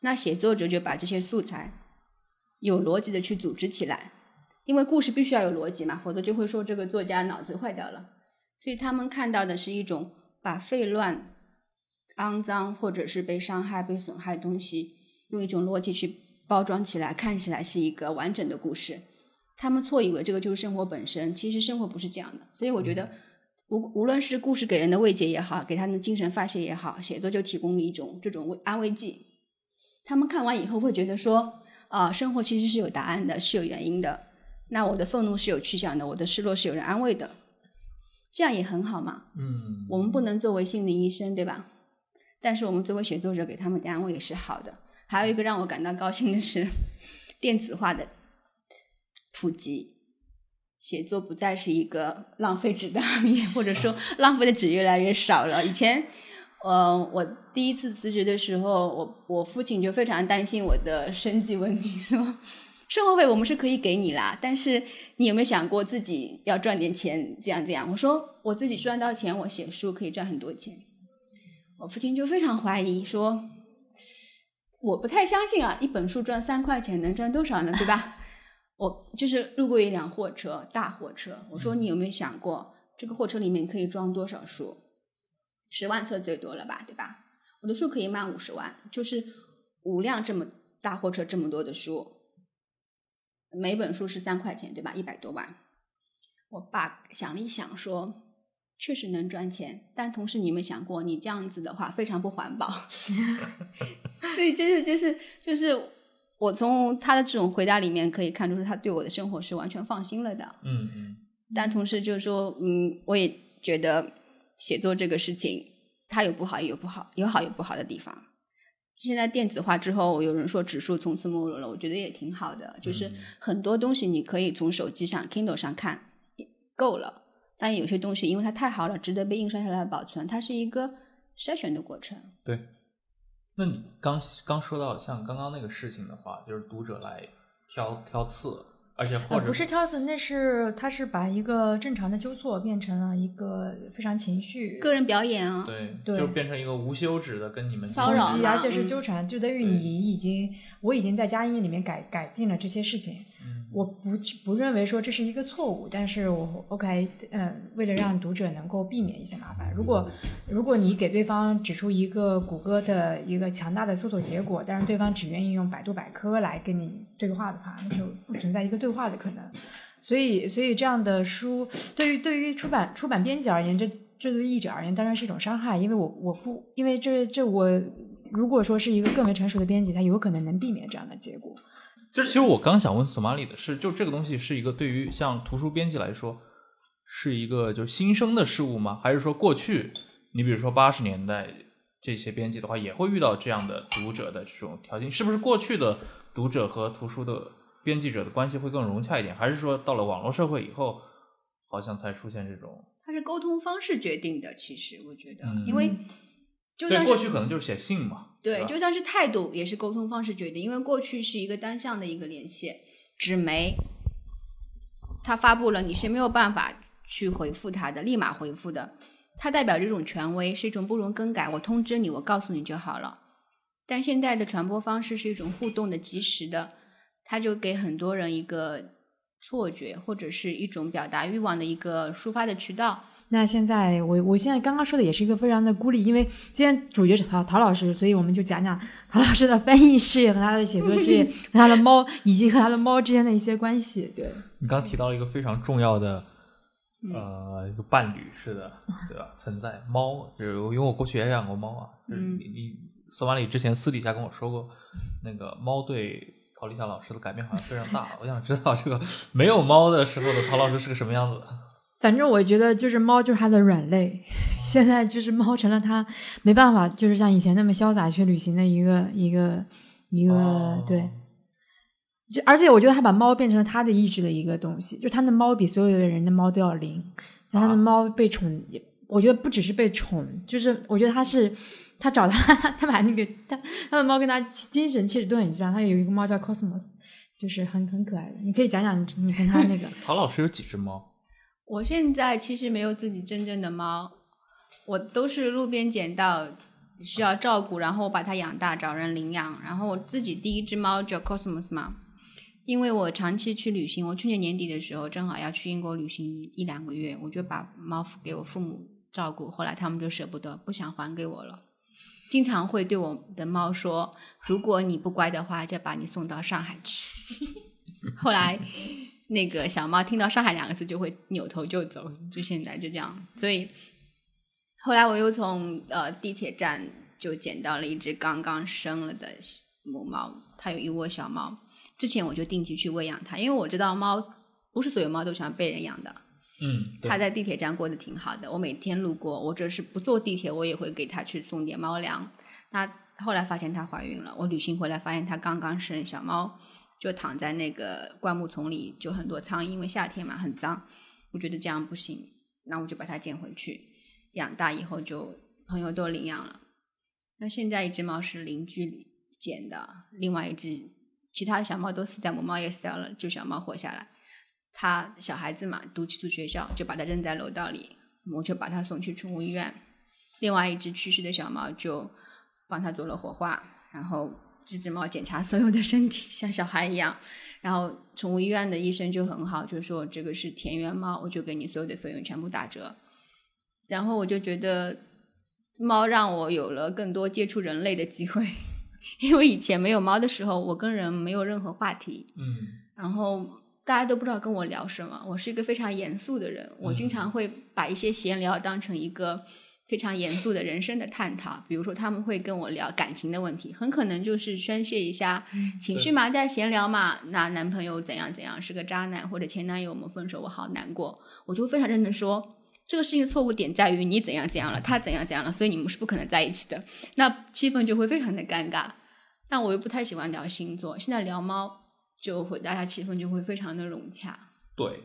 那写作者就把这些素材有逻辑的去组织起来，因为故事必须要有逻辑嘛，否则就会说这个作家脑子坏掉了。所以他们看到的是一种把废乱、肮脏或者是被伤害、被损害的东西，用一种逻辑去包装起来，看起来是一个完整的故事。他们错以为这个就是生活本身，其实生活不是这样的。所以我觉得，无无论是故事给人的慰藉也好，给他们精神发泄也好，写作就提供一种这种慰安慰剂。他们看完以后会觉得说，啊，生活其实是有答案的，是有原因的。那我的愤怒是有去向的，我的失落是有人安慰的，这样也很好嘛。嗯，我们不能作为心理医生，对吧？但是我们作为写作者，给他们的安慰也是好的。还有一个让我感到高兴的是，电子化的普及，写作不再是一个浪费纸的行业，或者说 浪费的纸越来越少了。以前。呃，我第一次辞职的时候，我我父亲就非常担心我的生计问题，说生活费我们是可以给你啦，但是你有没有想过自己要赚点钱，这样这样？我说我自己赚到钱，我写书可以赚很多钱。我父亲就非常怀疑，说我不太相信啊，一本书赚三块钱能赚多少呢？对吧？我就是路过一辆货车，大货车，我说你有没有想过，这个货车里面可以装多少书？十万册最多了吧，对吧？我的书可以卖五十万，就是五辆这么大货车这么多的书，每本书是三块钱，对吧？一百多万。我爸想了一想，说确实能赚钱，但同时你有没有想过，你这样子的话非常不环保。所以就是就是就是我从他的这种回答里面可以看出，他对我的生活是完全放心了的。嗯嗯但同时就是说，嗯，我也觉得写作这个事情，它有不好也有不好，有好有不好的地方。现在电子化之后，有人说指数从此没落了，我觉得也挺好的。就是很多东西你可以从手机上、Kindle 上看够了，但有些东西因为它太好了，值得被印刷下来保存，它是一个筛选的过程。对。那你刚刚说到像刚刚那个事情的话，就是读者来挑挑刺，而且或呃，者不是挑刺，那是他是把一个正常的纠错变成了一个非常情绪个人表演啊，对，对就变成一个无休止的跟你们骚扰而且是嗯。纠缠，就等于你已经我已经在佳音里面改改定了这些事情，嗯我不不认为说这是一个错误，但是我 OK，嗯，为了让读者能够避免一些麻烦，如果如果你给对方指出一个谷歌的一个强大的搜索结果，但是对方只愿意用百度百科来跟你对话的话，那就不存在一个对话的可能。所以，所以这样的书对于对于出版出版编辑而言，这这对于译者而言当然是一种伤害，因为我我不因为这这我如果说是一个更为成熟的编辑，他有可能能避免这样的结果。就是其实我刚想问索马里的是，就这个东西是一个对于像图书编辑来说，是一个就新生的事物吗？还是说过去你比如说八十年代这些编辑的话，也会遇到这样的读者的这种条件？是不是过去的读者和图书的编辑者的关系会更融洽一点？还是说到了网络社会以后，好像才出现这种？它是沟通方式决定的。其实我觉得，嗯因为就对，算是过去可能就是写信嘛，对，就算是态度也是沟通方式决定，因为过去是一个单向的一个联系，纸媒他发布了，你是没有办法去回复他的，立马回复的。它代表这种权威，是一种不容更改。我通知你，我告诉你就好了。但现在的传播方式是一种互动的、及时的，它就给很多人一个错觉，或者是一种表达欲望的一个抒发的渠道。那现在我我现在刚刚说的也是一个非常的孤立，因为今天主角是陶陶老师，所以我们就讲讲陶老师的翻译事业和他的写作事业，和他的猫以及和他的猫之间的一些关系。对，你刚提到了一个非常重要的，嗯呃，一个伴侣似的，对吧？存在猫，就是因为我过去也养过猫啊。嗯你你索马里之前私底下跟我说过，那个猫对陶立夏老师的改变好像非常大。我想知道这个没有猫的时候的陶老师是个什么样子的？反正我觉得就是猫就是它的软肋，现在就是猫成了它没办法，就是像以前那么潇洒去旅行的一个一个一个、哦对。就而且我觉得他把猫变成了他的意志的一个东西，就他的猫比所有的人的猫都要灵，就他的啊猫被宠，也我觉得不只是被宠，就是我觉得他是他找他，他把那个他他的猫跟他精神气质都很像，他有一个猫叫 Cosmos，就是很很可爱的，你可以讲讲你跟他那个 陶老师有几只猫？我现在其实没有自己真正的猫，我都是路边捡到，需要照顾，然后我把它养大，找人领养。然后我自己第一只猫叫 Cosmos 嘛，因为我长期去旅行，我去年年底的时候正好要去英国旅行一两个月，我就把猫给我父母照顾，后来他们就舍不得，不想还给我了。经常会对我的猫说：“如果你不乖的话，就把你送到上海去。”后来那个小猫听到“上海”两个字就会扭头就走，就现在就这样。所以后来我又从呃地铁站就捡到了一只刚刚生了的母猫，它有一窝小猫。之前我就定期去喂养它，因为我知道猫不是所有猫都喜欢被人养的。嗯，对它在地铁站过得挺好的，我每天路过，我只是不坐地铁，我也会给它去送点猫粮。那后来发现它怀孕了，我旅行回来发现它刚刚生小猫，就躺在那个灌木丛里，就很多苍蝇，因为夏天嘛很脏，我觉得这样不行，那我就把它捡回去养大以后就朋友都领养了。那现在一只猫是邻居捡的，另外一只其他的小猫都死掉，母猫也死掉了，就小猫活下来。他小孩子嘛，读寄宿学校，就把它扔在楼道里，我就把它送去宠物医院。另外一只去世的小猫就帮它做了火化，然后这只猫检查所有的身体，像小孩一样。然后宠物医院的医生就很好，就说这个是田园猫，我就给你所有的费用全部打折。然后我就觉得猫让我有了更多接触人类的机会，因为以前没有猫的时候，我跟人没有任何话题。嗯然后大家都不知道跟我聊什么。我是一个非常严肃的人，我经常会把一些闲聊当成一个非常严肃的人生的探讨。比如说，他们会跟我聊感情的问题，很可能就是宣泄一下情绪嘛，在闲聊嘛。那男朋友怎样怎样是个渣男，或者前男友我们分手，我好难过，我就非常认真地说。这个事情的错误点在于你怎样怎样了，他怎样怎样了，所以你们是不可能在一起的。那气氛就会非常的尴尬。但我又不太喜欢聊星座，现在聊猫就会大家气氛就会非常的融洽。对，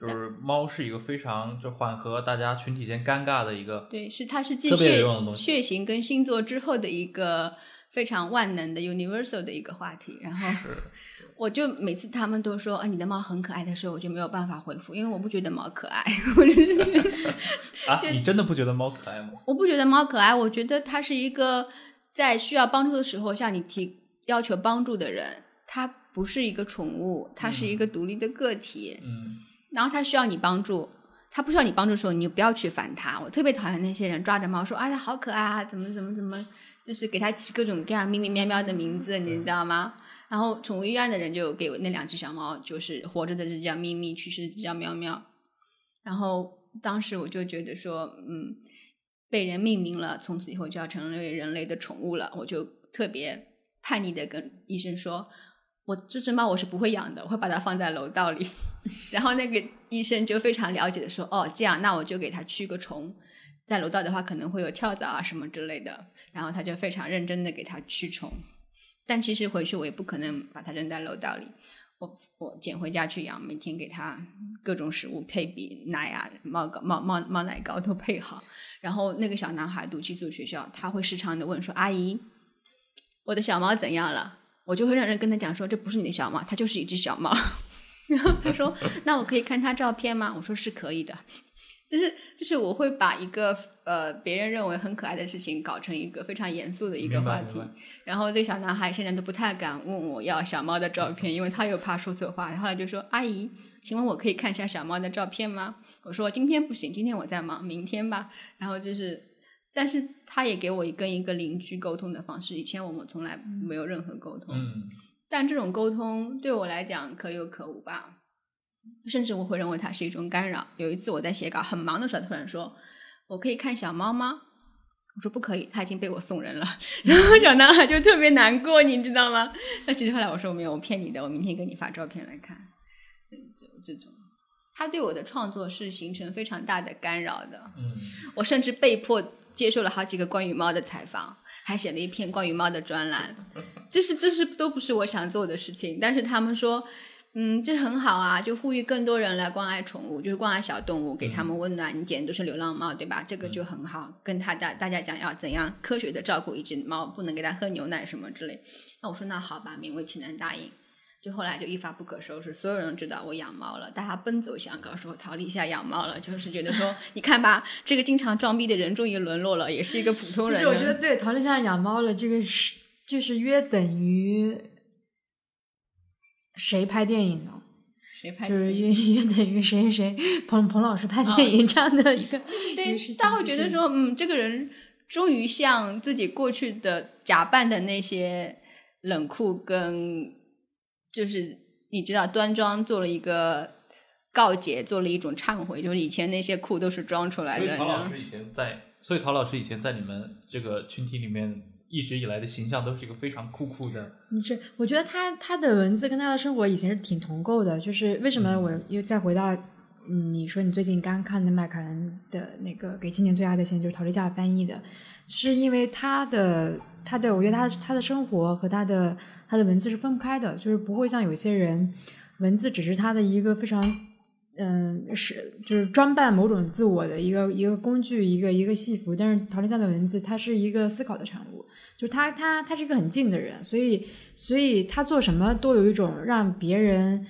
就是猫是一个非常就缓和大家群体间尴尬的一个。对，是它是继特别有血型跟星座之后的一个非常万能的 universal 的一个话题，然后 我就每次他们都说啊你的猫很可爱的时候，我就没有办法回复，因为我不觉得猫可爱，我只是觉得 啊，你真的不觉得猫可爱吗？我不觉得猫可爱，我觉得它是一个在需要帮助的时候向你提要求帮助的人，它不是一个宠物，它是一个独立的个体，嗯，然后它需要你帮助。它不需要你帮助的时候，你就不要去烦它。我特别讨厌那些人抓着猫说：“啊，它好可爱啊，怎么怎么怎么，就是给它起各种各样咪咪喵喵的名字，你知道吗？”然后宠物医院的人就给那两只小猫，就是活着的这叫咪咪，去世的只叫喵喵。然后当时我就觉得说，嗯，被人命名了，从此以后就要成为人类的宠物了。我就特别叛逆的跟医生说，我这只猫我是不会养的，我会把它放在楼道里。然后那个医生就非常了解的说，哦，这样，那我就给它驱个虫。在楼道的话，可能会有跳蚤啊什么之类的。然后他就非常认真的给它驱虫。但其实回去我也不可能把它扔在楼道里，我我捡回家去养，每天给它各种食物配比，奶啊、猫膏、猫猫猫奶膏都配好。然后那个小男孩读寄宿学校，他会时常的问说：“阿姨，我的小猫怎样了？”我就会认真跟他讲说：“这不是你的小猫，它就是一只小猫。”然后他说：“那我可以看它照片吗？”我说：“是可以的。”就是就是我会把一个呃别人认为很可爱的事情搞成一个非常严肃的一个话题然后这小男孩现在都不太敢问我要小猫的照片，因为他又怕说错话。后来就说：“阿姨，请问我可以看一下小猫的照片吗？”我说：“今天不行，今天我在忙，明天吧。”然后就是，但是他也给我一跟一个邻居沟通的方式，以前我们从来没有任何沟通。嗯，但这种沟通对我来讲可有可无吧，甚至我会认为它是一种干扰。有一次我在写稿很忙的时候，突然说：“我可以看小猫吗？”我说不可以，它已经被我送人了。然后小男孩就特别难过，你知道吗？那其实后来我说没有，我骗你的，我明天给你发照片来看。嗯就这种，他对我的创作是形成非常大的干扰的。嗯，我甚至被迫接受了好几个关于猫的采访，还写了一篇关于猫的专栏。这是这是都不是我想做的事情，但是他们说，嗯，这很好啊，就呼吁更多人来关爱宠物，就是关爱小动物，给他们温暖。你捡的都是流浪猫，对吧？这个就很好，跟他大大家讲要怎样科学的照顾一只猫，不能给它喝牛奶什么之类。那我说那好吧，勉为其难答应。就后来就一发不可收拾，所有人知道我养猫了，大家奔走相告说陶丽夏养猫了，就是觉得说，你看吧，这个经常装逼的人终于沦落了，也是一个普通人是，我觉得对陶丽夏养猫了，这个是就是约等于谁拍电影呢？谁拍就是约约等于谁谁谁彭彭老师拍电影这样的一个、对事情，大家会觉得说，嗯，这个人终于向自己过去的假扮的那些冷酷跟，就是你知道端庄做了一个告解，做了一种忏悔，就是以前那些酷都是装出来的。所以陶老师以前在，所以陶老师以前在你们这个群体里面一直以来的形象都是一个非常酷酷的，你是，我觉得他他的文字跟他的生活以前是挺同构的，就是为什么我又再回到，嗯，你说你最近刚看的麦凯恩的那个《给青年最爱的信》，就是陶丽夏翻译的，是因为他的他的，我觉得他他的生活和他的他的文字是分不开的，就是不会像有些人，文字只是他的一个非常。嗯，是就是装扮某种自我的一个一个工具，一个一个戏服。但是陶丽夏的文字，它是一个思考的产物，就他他他是一个很静的人，所以所以他做什么都有一种让别人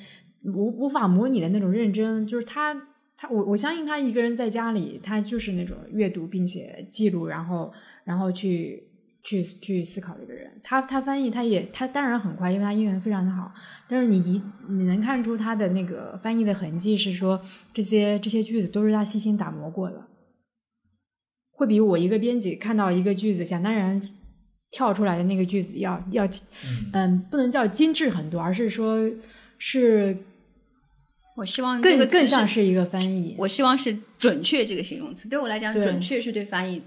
无无法模拟的那种认真。就是他他我我相信他一个人在家里，他就是那种阅读并且记录，然后然后去去去思考的一个人。他他翻译他也他当然很快，因为他英文非常的好，但是你一你能看出他的那个翻译的痕迹是说这些这些句子都是他细心打磨过的。会比我一个编辑看到一个句子想当然跳出来的那个句子要要嗯嗯，不能叫精致很多，而是说是我希望这更个更像是一个翻译。我希望是准确这个形容词，对我来讲，准确是对翻译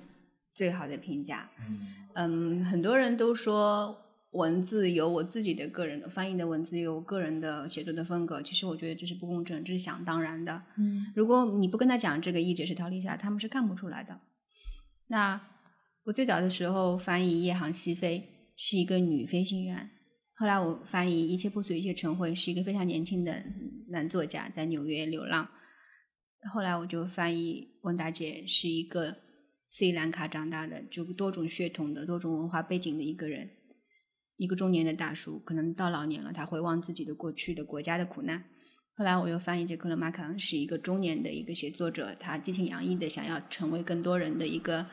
最好的评价。嗯嗯，很多人都说文字有我自己的个人的翻译的文字有我个人的写作的风格，其实我觉得这是不公正，这是想当然的。嗯如果你不跟他讲这个译者是陶丽夏，他们是看不出来的。那我最早的时候翻译《夜航西飞》是一个女飞行员，后来我翻译《一切不随一切成灰》是一个非常年轻的男作家，在纽约流浪。后来我就翻译温达姐是一个斯里兰卡长大的，就多种血统的、多种文化背景的一个人。一个中年的大叔，可能到老年了，他回望自己的过去的国家的苦难。后来我又翻译这克勒马卡恩是一个中年的一个写作者，他激情洋溢的想要成为更多人的一个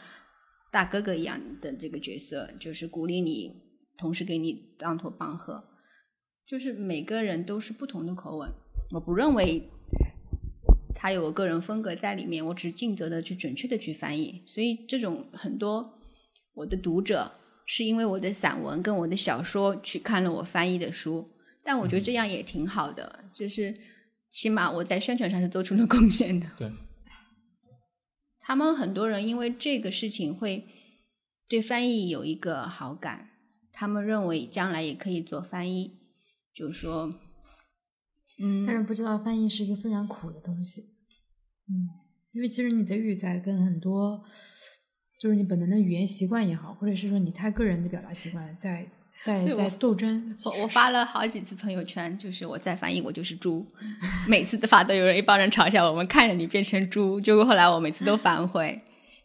大哥哥一样的这个角色，就是鼓励你，同时给你当头棒喝。就是每个人都是不同的口吻，我不认为他有个个人风格在里面，我只尽责的去准确的去翻译。所以这种很多我的读者是因为我的散文跟我的小说去看了我翻译的书，但我觉得这样也挺好的，就是起码我在宣传上是做出了贡献的。对，他们很多人因为这个事情会对翻译有一个好感，他们认为将来也可以做翻译，就是说，嗯，但是不知道翻译是一个非常苦的东西。嗯，因为其实你的语在跟很多，就是你本能的语言习惯也好，或者是说你太个人的表达习惯在在在斗争。我我发了好几次朋友圈，就是我在翻译，我就是猪，每次的发都有人一帮人嘲笑我们，看着你变成猪。结果后来我每次都反悔。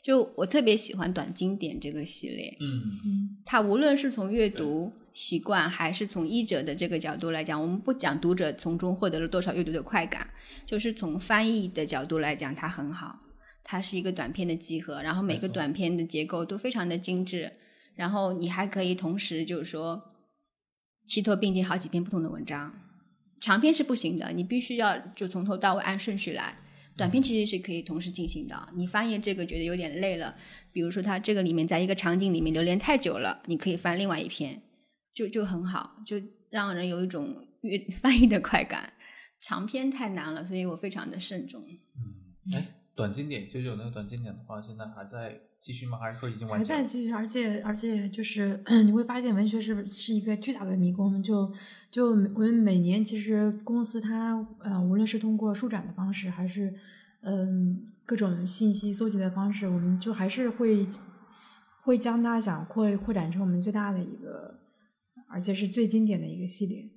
就我特别喜欢短经典这个系列，嗯嗯它无论是从阅读习惯，还是从译者的这个角度来讲，我们不讲读者从中获得了多少阅读的快感，就是从翻译的角度来讲，它很好。它是一个短篇的集合，然后每个短篇的结构都非常的精致，然后你还可以同时就是说齐头并进好几篇不同的文章。长篇是不行的，你必须要就从头到尾按顺序来。短篇其实是可以同时进行的。你翻译这个觉得有点累了，比如说它这个里面在一个场景里面留连太久了，你可以翻另外一篇，就就很好，就让人有一种阅 翻译的快感。长篇太难了，所以我非常的慎重。嗯，哎，短经典九九那个短经典的话，现在还在继续吗？还是说已经完还？在继续，而且而且就是 你会发现文学是是一个巨大的迷宫。就就我们每年其实公司它呃，无论是通过书展的方式，还是嗯、各种信息搜集的方式，我们就还是会会将它想扩扩展成我们最大的一个，而且是最经典的一个系列。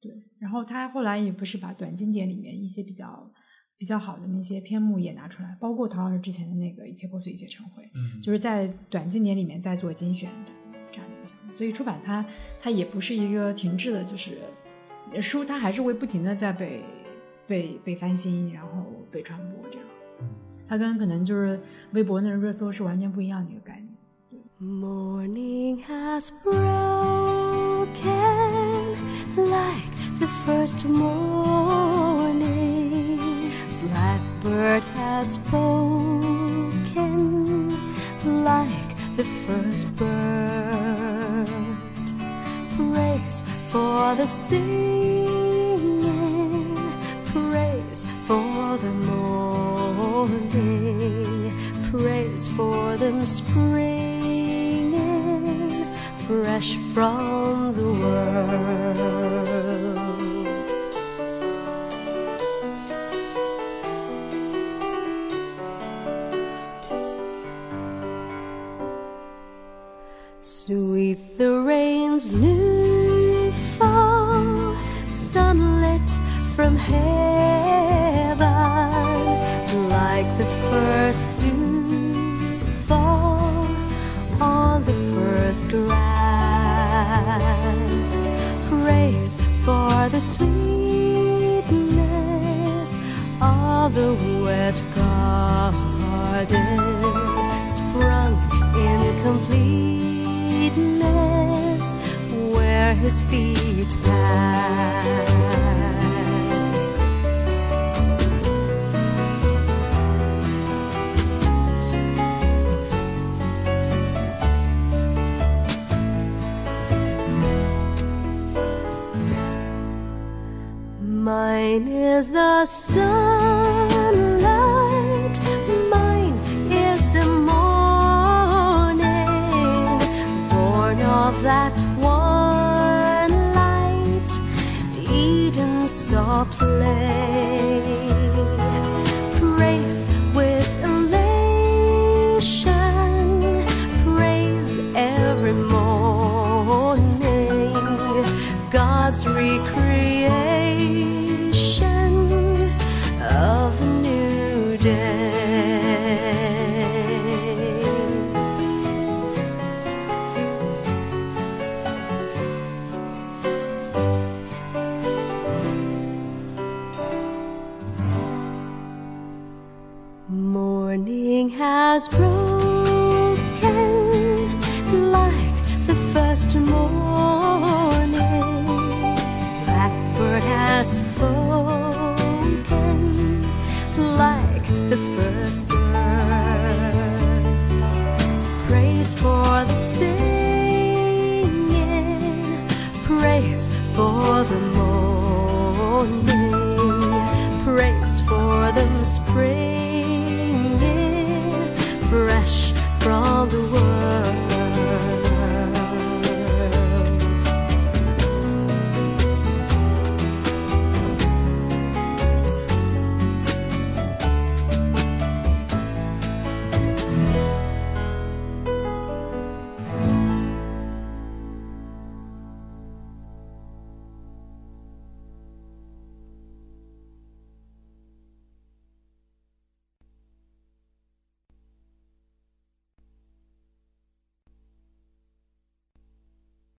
对，然后他后来也不是把短经典里面一些比较比较好的那些篇目也拿出来，包括陶老师之前的那个《一切破碎，一切成灰》。嗯，就是在短经年里面在做精选的这样的一个项目，所以出版它它也不是一个停滞的，就是书它还是会不停的在被被被翻新，然后被传播这样。嗯它跟可能就是微博那种热搜是完全不一样的一个概念。Morning has broken like the first morning. Blackbird has spoken like the first bird. Praise for the singing, praise for the morning, praise for them springing fresh from the world.